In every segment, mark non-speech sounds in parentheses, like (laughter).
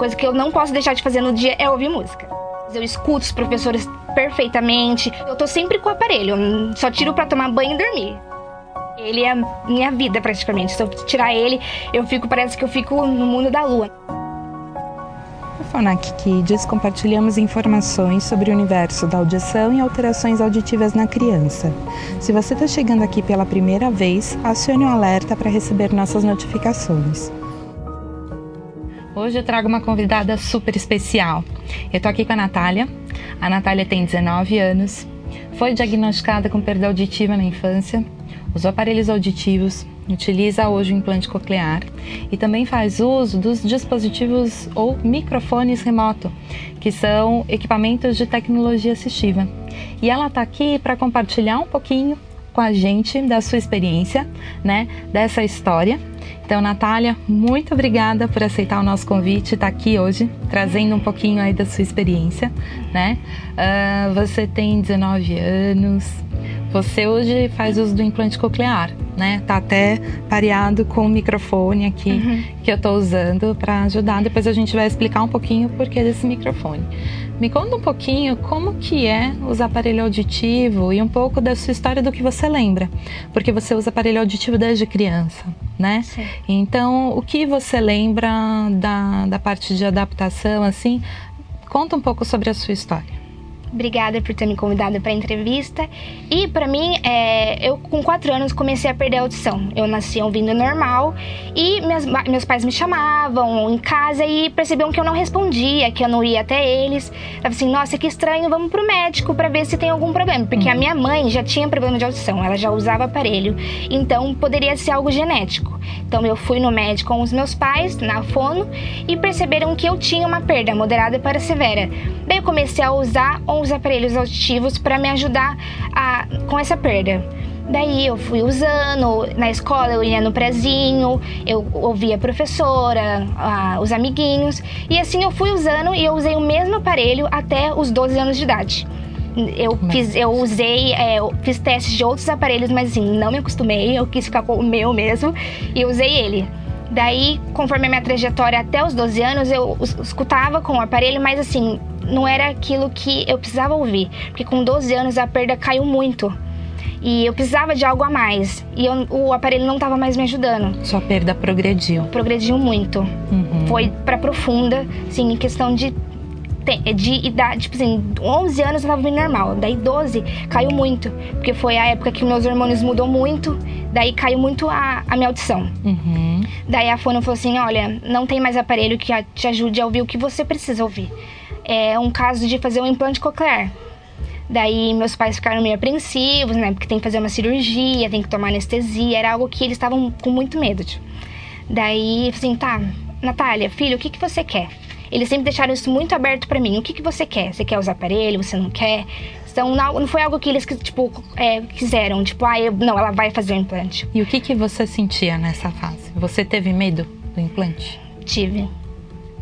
coisa que eu não posso deixar de fazer no dia é ouvir música. Eu escuto os professores perfeitamente. Eu tô sempre com o aparelho, só tiro para tomar banho e dormir. Ele é minha vida praticamente. Se eu tirar ele, eu fico, parece que eu fico no mundo da lua. No Fonac Kids compartilhamos informações sobre o universo da audição e alterações auditivas na criança. Se você está chegando aqui pela primeira vez, acione o alerta para receber nossas notificações. Hoje eu trago uma convidada super especial. Eu estou aqui com a Natália. A Natália tem 19 anos, foi diagnosticada com perda auditiva na infância, usou aparelhos auditivos, utiliza hoje o implante coclear e também faz uso dos dispositivos ou microfones remoto, que são equipamentos de tecnologia assistiva. E ela está aqui para compartilhar um pouquinho com a gente da sua experiência, né, dessa história. Então, Natália, muito obrigada por aceitar o nosso convite, estar tá aqui hoje, trazendo um pouquinho aí da sua experiência, né? Uh, você tem 19 anos, você hoje faz uso do implante coclear, né? Tá até pareado com o microfone aqui uhum. que eu tô usando para ajudar. Depois a gente vai explicar um pouquinho o porquê desse microfone. Me conta um pouquinho como que é usar aparelho auditivo e um pouco da sua história do que você lembra, porque você usa aparelho auditivo desde criança, né? Sim. Então, o que você lembra da, da parte de adaptação, assim? Conta um pouco sobre a sua história. Obrigada por ter me convidado para a entrevista. E para mim, é, eu com quatro anos comecei a perder a audição. Eu nasci ouvindo normal e minhas, meus pais me chamavam em casa e percebiam que eu não respondia, que eu não ia até eles. Tava assim, nossa, que estranho, vamos pro médico para ver se tem algum problema. Porque a uhum. minha mãe já tinha problema de audição, ela já usava aparelho. Então poderia ser algo genético. Então eu fui no médico com os meus pais, na fono, e perceberam que eu tinha uma perda moderada para severa. Daí eu comecei a usar os aparelhos auditivos para me ajudar a, com essa perda. Daí eu fui usando, na escola eu ia no prezinho, eu ouvia a professora, a, os amiguinhos, e assim eu fui usando e eu usei o mesmo aparelho até os 12 anos de idade. Eu, fiz, eu usei, é, eu fiz testes de outros aparelhos, mas assim, não me acostumei, eu quis ficar com o meu mesmo e usei ele. Daí, conforme a minha trajetória até os 12 anos, eu escutava com o aparelho, mas assim, não era aquilo que eu precisava ouvir, porque com 12 anos a perda caiu muito. E eu precisava de algo a mais. E eu, o aparelho não estava mais me ajudando. Sua perda progrediu. Progrediu muito. Uhum. Foi para profunda, sim, em questão de de idade, tipo assim, 11 anos eu tava bem normal, daí 12 caiu muito, porque foi a época que meus hormônios mudou muito, daí caiu muito a, a minha audição. Uhum. Daí a fono falou assim: olha, não tem mais aparelho que te ajude a ouvir o que você precisa ouvir é um caso de fazer um implante coclear. Daí meus pais ficaram meio apreensivos, né? Porque tem que fazer uma cirurgia, tem que tomar anestesia, era algo que eles estavam com muito medo. De. Daí, assim, tá, Natália, filho, o que, que você quer? Eles sempre deixaram isso muito aberto para mim. O que, que você quer? Você quer usar aparelho? Você não quer? Então, não, não foi algo que eles, tipo, é, quiseram. Tipo, ah, eu, não, ela vai fazer o implante. E o que, que você sentia nessa fase? Você teve medo do implante? Tive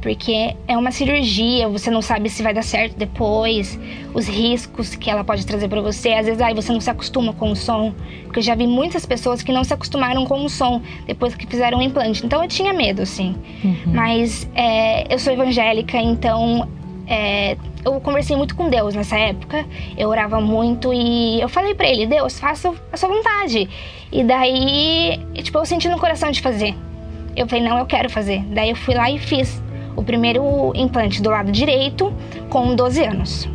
porque é uma cirurgia, você não sabe se vai dar certo depois, os riscos que ela pode trazer para você. Às vezes aí você não se acostuma com o som, porque eu já vi muitas pessoas que não se acostumaram com o som depois que fizeram o implante. Então eu tinha medo, sim. Uhum. Mas é, eu sou evangélica, então é, eu conversei muito com Deus nessa época. Eu orava muito e eu falei para ele: Deus, faça a sua vontade. E daí, tipo, eu senti no coração de fazer. Eu falei: Não, eu quero fazer. Daí eu fui lá e fiz o primeiro implante do lado direito com 12 anos.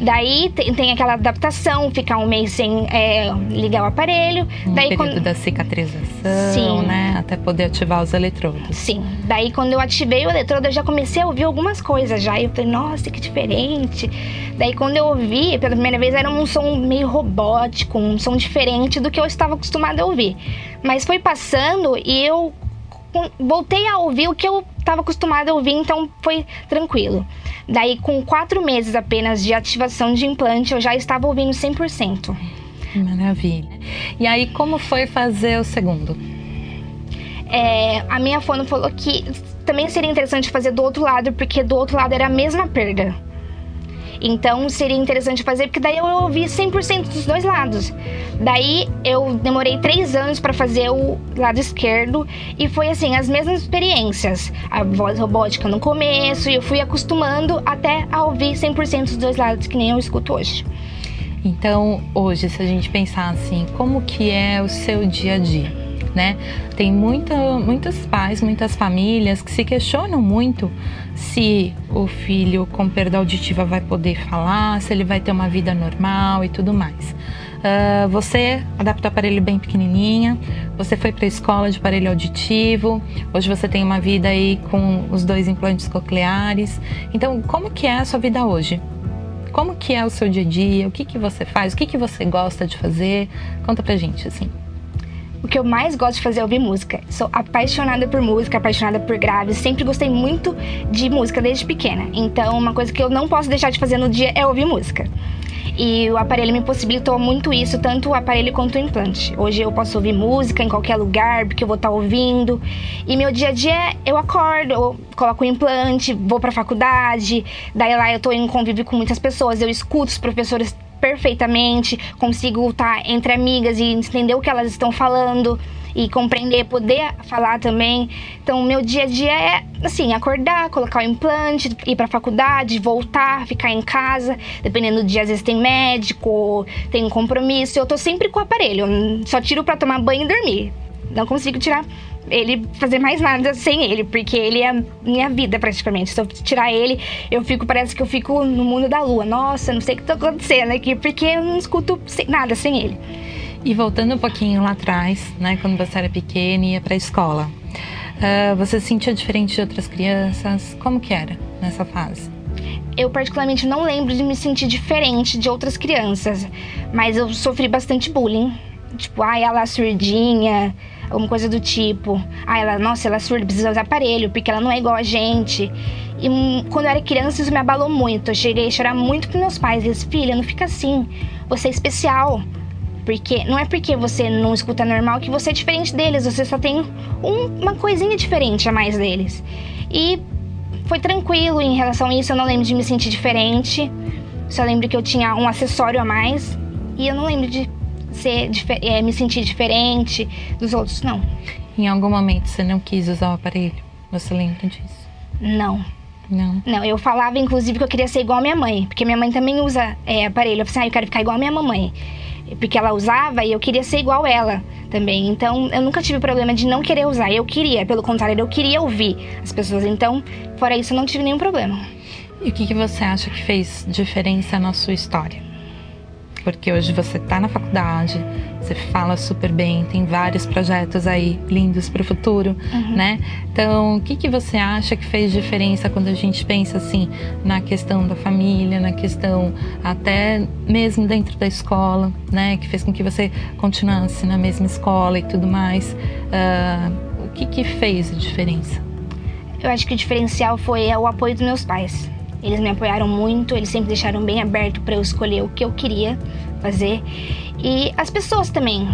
Daí tem, aquela adaptação, ficar um mês sem é, ligar o aparelho. Um daí período quando... da cicatrização, Sim. né? Até poder ativar os eletrodos. Sim. Daí quando eu ativei o eletrodo, eu já comecei a ouvir algumas coisas já. E eu falei, nossa, que diferente. Daí quando eu ouvi, pela primeira vez, era um som meio robótico, um som diferente do que eu estava acostumada a ouvir. Mas foi passando e eu voltei a ouvir o que eu estava acostumada a ouvir, então foi tranquilo. Daí, com quatro meses apenas de ativação de implante, eu já estava ouvindo 100%. Maravilha. E aí, como foi fazer o segundo? É, a minha fono falou que também seria interessante fazer do outro lado, porque do outro lado era a mesma perda. Então seria interessante fazer, porque daí eu ouvi 100% dos dois lados. Daí eu demorei três anos para fazer o lado esquerdo e foi assim, as mesmas experiências. A voz robótica no começo e eu fui acostumando até a ouvir 100% dos dois lados, que nem eu escuto hoje. Então, hoje, se a gente pensar assim, como que é o seu dia a dia? Né? Tem muita, muitos pais, muitas famílias que se questionam muito se o filho com perda auditiva vai poder falar, se ele vai ter uma vida normal e tudo mais. Uh, você adaptou o aparelho bem pequenininha, você foi para a escola de aparelho auditivo, hoje você tem uma vida aí com os dois implantes cocleares. Então, como que é a sua vida hoje? Como que é o seu dia a dia? O que que você faz? O que que você gosta de fazer? Conta pra gente, assim. O que eu mais gosto de fazer é ouvir música. Sou apaixonada por música, apaixonada por graves. Sempre gostei muito de música desde pequena. Então, uma coisa que eu não posso deixar de fazer no dia é ouvir música. E o aparelho me possibilitou muito isso, tanto o aparelho quanto o implante. Hoje eu posso ouvir música em qualquer lugar, porque eu vou estar ouvindo. E meu dia a dia eu acordo, eu coloco o implante, vou para a faculdade, daí lá eu estou em convívio com muitas pessoas, eu escuto os professores perfeitamente, consigo estar entre amigas e entender o que elas estão falando e compreender, poder falar também. Então, meu dia a dia é assim, acordar, colocar o implante, ir para faculdade, voltar, ficar em casa, dependendo do dia, às vezes tem médico, tem um compromisso. Eu tô sempre com o aparelho, só tiro para tomar banho e dormir. Não consigo tirar ele fazer mais nada sem ele, porque ele é minha vida praticamente. Se eu tirar ele, eu fico, parece que eu fico no mundo da lua. Nossa, não sei o que tá acontecendo aqui, porque eu não escuto nada sem ele. E voltando um pouquinho lá atrás, né, quando você era pequena e ia pra escola, uh, você se sentia diferente de outras crianças? Como que era nessa fase? Eu particularmente não lembro de me sentir diferente de outras crianças, mas eu sofri bastante bullying. Tipo, ai, ela é surdinha, alguma coisa do tipo. Ah, ela, nossa, ela é surda, precisa usar aparelho, porque ela não é igual a gente. E um, quando eu era criança, isso me abalou muito. Eu cheguei a chorar muito com meus pais. Eles, filha, não fica assim. Você é especial. Porque não é porque você não escuta normal que você é diferente deles. Você só tem um, uma coisinha diferente a mais deles. E foi tranquilo em relação a isso. Eu não lembro de me sentir diferente. Só lembro que eu tinha um acessório a mais. E eu não lembro de ser, é, me sentir diferente dos outros, não. Em algum momento você não quis usar o aparelho? Você lembra disso? Não. Não. Não, eu falava inclusive que eu queria ser igual a minha mãe, porque minha mãe também usa é, aparelho. Eu falei, ah, eu quero ficar igual a minha mamãe. Porque ela usava e eu queria ser igual ela também. Então eu nunca tive problema de não querer usar. Eu queria, pelo contrário, eu queria ouvir as pessoas. Então, fora isso, eu não tive nenhum problema. E o que, que você acha que fez diferença na sua história? Porque hoje você está na faculdade, você fala super bem, tem vários projetos aí lindos para o futuro, uhum. né? Então, o que, que você acha que fez diferença quando a gente pensa assim na questão da família, na questão até mesmo dentro da escola, né? Que fez com que você continuasse na mesma escola e tudo mais. Uh, o que, que fez a diferença? Eu acho que o diferencial foi o apoio dos meus pais. Eles me apoiaram muito, eles sempre deixaram bem aberto para eu escolher o que eu queria fazer. E as pessoas também.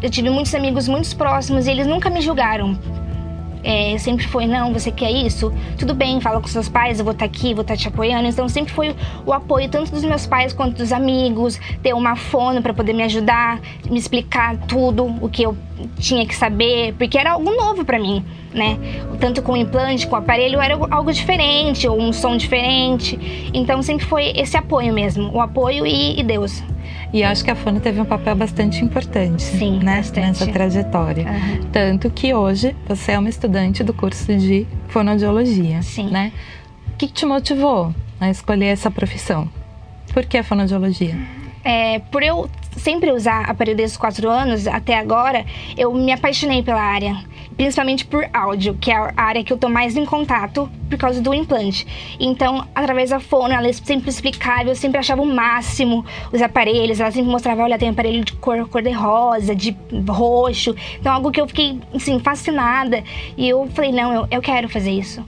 Eu tive muitos amigos muito próximos e eles nunca me julgaram. É, sempre foi, não, você quer isso? Tudo bem, fala com seus pais, eu vou estar tá aqui, vou estar tá te apoiando. Então sempre foi o apoio tanto dos meus pais quanto dos amigos, ter uma fono para poder me ajudar, me explicar tudo o que eu tinha que saber, porque era algo novo para mim, né? Tanto com o implante, com o aparelho, era algo diferente, ou um som diferente. Então sempre foi esse apoio mesmo, o apoio e, e Deus. E acho que a Fono teve um papel bastante importante Sim, né, bastante. nessa trajetória. Uhum. Tanto que hoje você é uma estudante do curso de fonoaudiologia. Sim. Né? O que te motivou a escolher essa profissão? Por que a fonoaudiologia? É, por eu sempre usar aparelho desde os quatro anos até agora, eu me apaixonei pela área, principalmente por áudio, que é a área que eu tô mais em contato por causa do implante. Então, através da fono, ela sempre explicava, eu sempre achava o máximo os aparelhos, ela sempre mostrava, olha, tem aparelho de cor, cor de rosa, de roxo. Então, algo que eu fiquei, assim, fascinada. E eu falei, não, eu, eu quero fazer isso.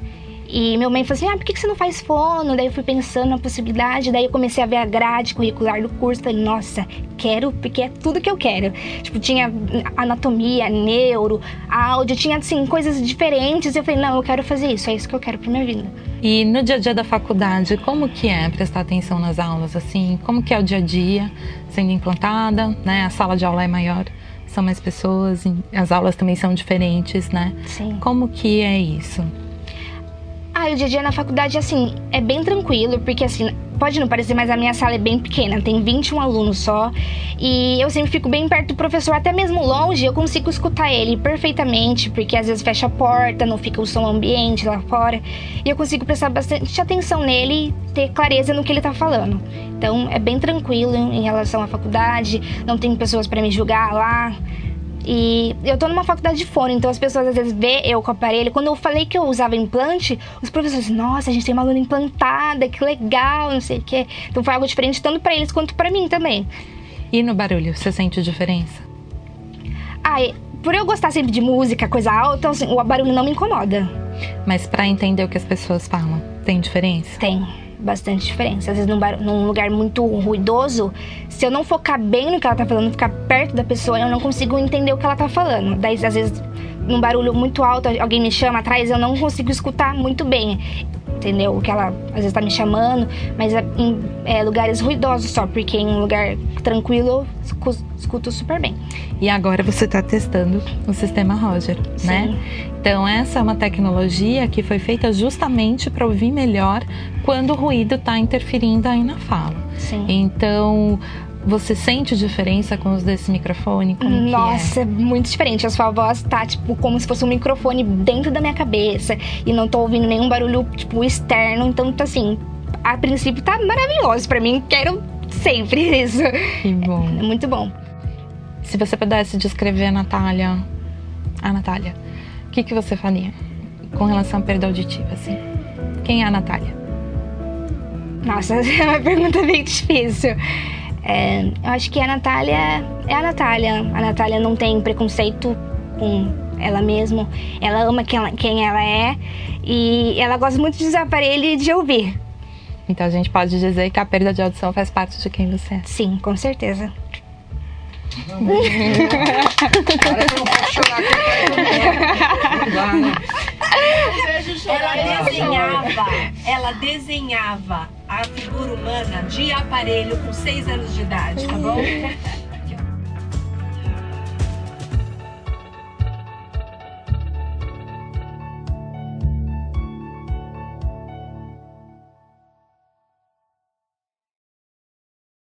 E minha mãe falou assim: ah, por que você não faz fono? Daí eu fui pensando na possibilidade, daí eu comecei a ver a grade curricular do curso. Falei, nossa, quero, porque é tudo que eu quero. Tipo, tinha anatomia, neuro, áudio, tinha assim, coisas diferentes. Eu falei, não, eu quero fazer isso, é isso que eu quero pra minha vida. E no dia a dia da faculdade, como que é prestar atenção nas aulas, assim? Como que é o dia a dia sendo implantada, né? A sala de aula é maior, são mais pessoas, as aulas também são diferentes, né? Sim. Como que é isso? Ah, o dia a dia na faculdade, assim, é bem tranquilo, porque assim, pode não parecer, mas a minha sala é bem pequena, tem 21 alunos só. E eu sempre fico bem perto do professor, até mesmo longe, eu consigo escutar ele perfeitamente, porque às vezes fecha a porta, não fica o som ambiente lá fora. E eu consigo prestar bastante atenção nele e ter clareza no que ele tá falando. Então é bem tranquilo em relação à faculdade, não tem pessoas para me julgar lá. E eu tô numa faculdade de fone, então as pessoas às vezes vê eu com o aparelho. Quando eu falei que eu usava implante, os professores, nossa, a gente tem uma aluna implantada, que legal, não sei o quê. Então foi algo diferente tanto para eles quanto para mim também. E no barulho, você sente diferença? Ai, por eu gostar sempre de música, coisa alta, assim, o barulho não me incomoda. Mas para entender o que as pessoas falam, tem diferença? Tem bastante diferença. Às vezes, num, bar, num, lugar muito ruidoso, se eu não focar bem no que ela tá falando, ficar perto da pessoa, eu não consigo entender o que ela tá falando. Daí, às vezes, num barulho muito alto, alguém me chama atrás, eu não consigo escutar muito bem. Entendeu? O que ela às vezes tá me chamando, mas é em é, lugares ruidosos só, porque em um lugar tranquilo eu escuto super bem. E agora você está testando o sistema Roger, Sim. né? Então, essa é uma tecnologia que foi feita justamente para ouvir melhor quando o ruído está interferindo aí na fala. Sim. Então, você sente diferença com os desse microfone? Como Nossa, é? é? muito diferente. A sua voz tá, tipo, como se fosse um microfone dentro da minha cabeça. E não tô ouvindo nenhum barulho, tipo, externo. Então, tá assim, a princípio tá maravilhoso para mim. Quero sempre (laughs) isso. Que bom. É muito bom. Se você pudesse descrever a Natália, a Natália, o que, que você faria com relação à perda auditiva, assim? Quem é a Natália? Nossa, (laughs) é uma pergunta bem difícil. É, eu acho que a Natália é a Natália. A Natália não tem preconceito com ela mesma. Ela ama quem ela, quem ela é e ela gosta muito de usar aparelho e de ouvir. Então a gente pode dizer que a perda de audição faz parte de quem você é. Sim, com certeza. Ela desenhava, ela desenhava a figura humana de aparelho com seis anos de idade, tá bom? (laughs)